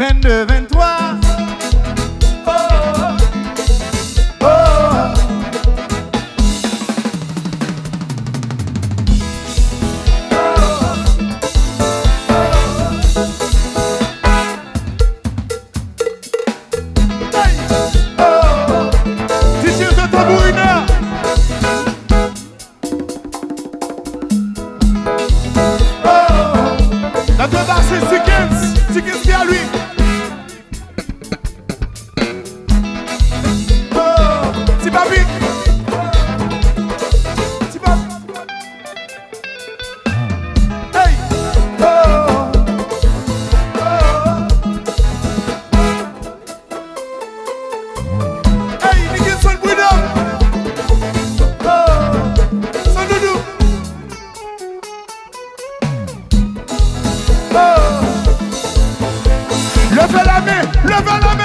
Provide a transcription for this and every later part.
22, 23. Oh, oh, Hey, nigga, son Bouddha. Oh, son Doudou. Ah. Levez la main, levez la main.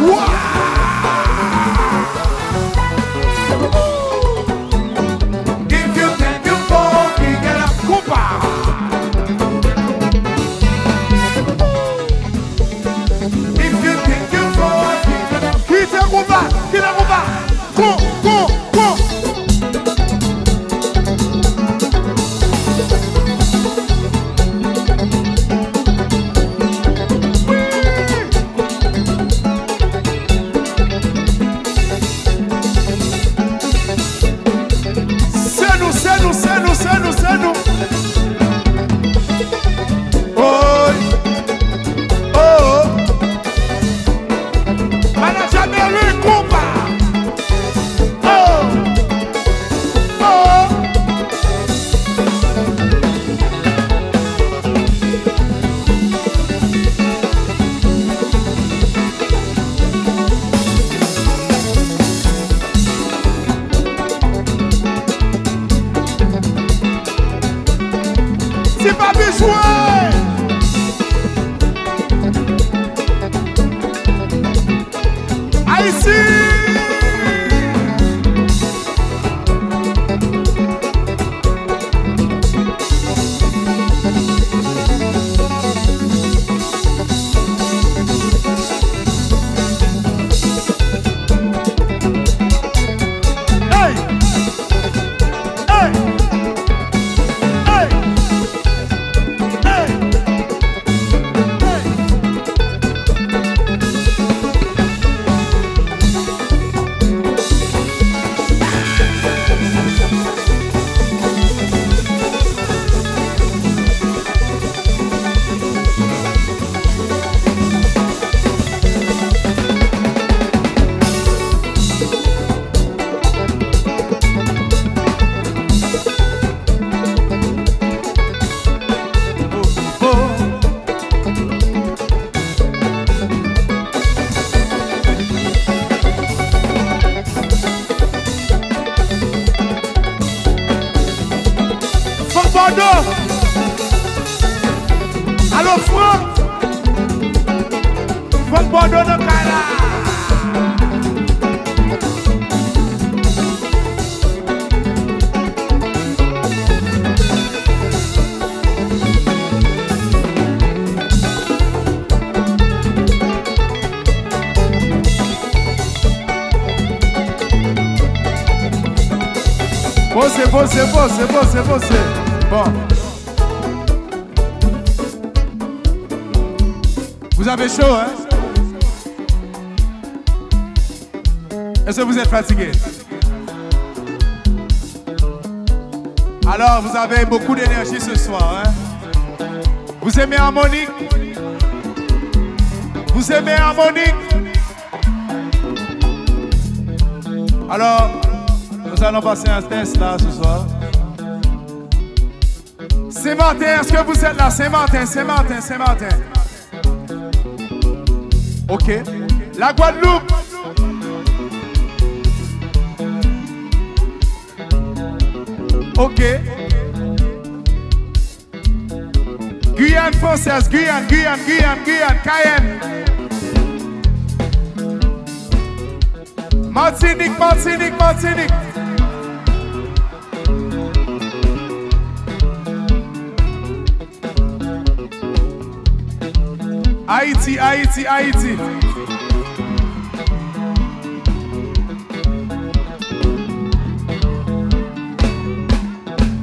Wow! Si pa bi jwè I see. Bon, c'est bon, c'est bon, c'est bon. Vous avez chaud, hein Est-ce que vous êtes fatigué? Alors, vous avez beaucoup d'énergie ce soir, hein? Vous aimez harmonique? Vous aimez harmonique? Alors, nous allons passer un test là ce soir. Saint-Martin, est-ce que vous êtes là? Saint-Martin, Saint-Martin, Saint-Martin. Ok. La Guadeloupe. Ok. Guyane française, Guyane, Guyane, Guyane, Guyane, Cayenne. Martinique, Martinique, Martinique. Haïti, Haïti, Haïti.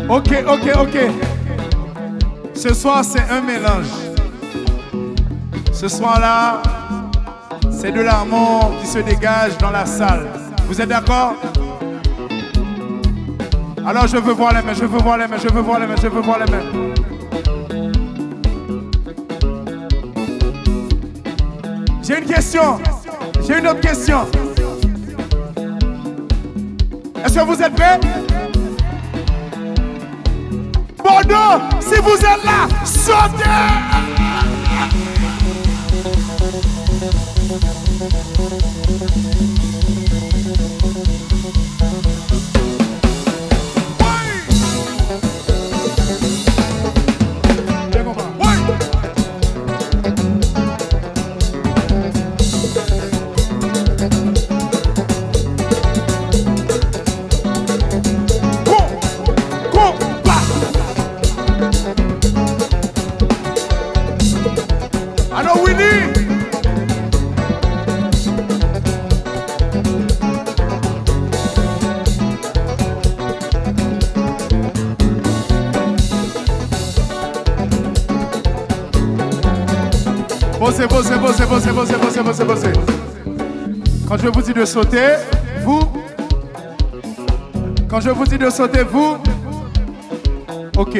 Ok, ok, ok. Ce soir, c'est un mélange. Ce soir-là, c'est de l'amour qui se dégage dans la salle. Vous êtes d'accord? Alors, je veux voir les mains, je veux voir les mains, je veux voir les mains, je veux voir les mains. J'ai une question. J'ai une autre question. Est-ce que vous êtes prêts? Si vous êtes là, sautez Bossez, bossez, bossez, bossez, bossez, bossez, bossez, bossez. Quand je vous dis de sauter, vous. Quand je vous dis de sauter, vous. Ok.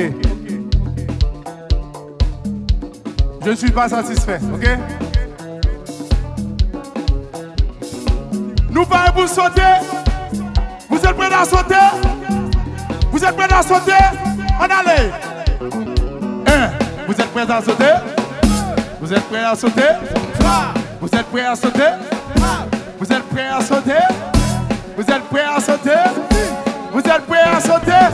Je ne suis pas satisfait, ok? Nous parlons pour sauter. Vous êtes prêts à sauter? Vous êtes prêts à sauter? On allait. Un. Vous êtes prêts à sauter? Vous êtes prêts à sauter? Vous êtes prêts à sauter? Vous êtes prêts à sauter? Vous êtes prêts à sauter? Vous êtes prêts à sauter?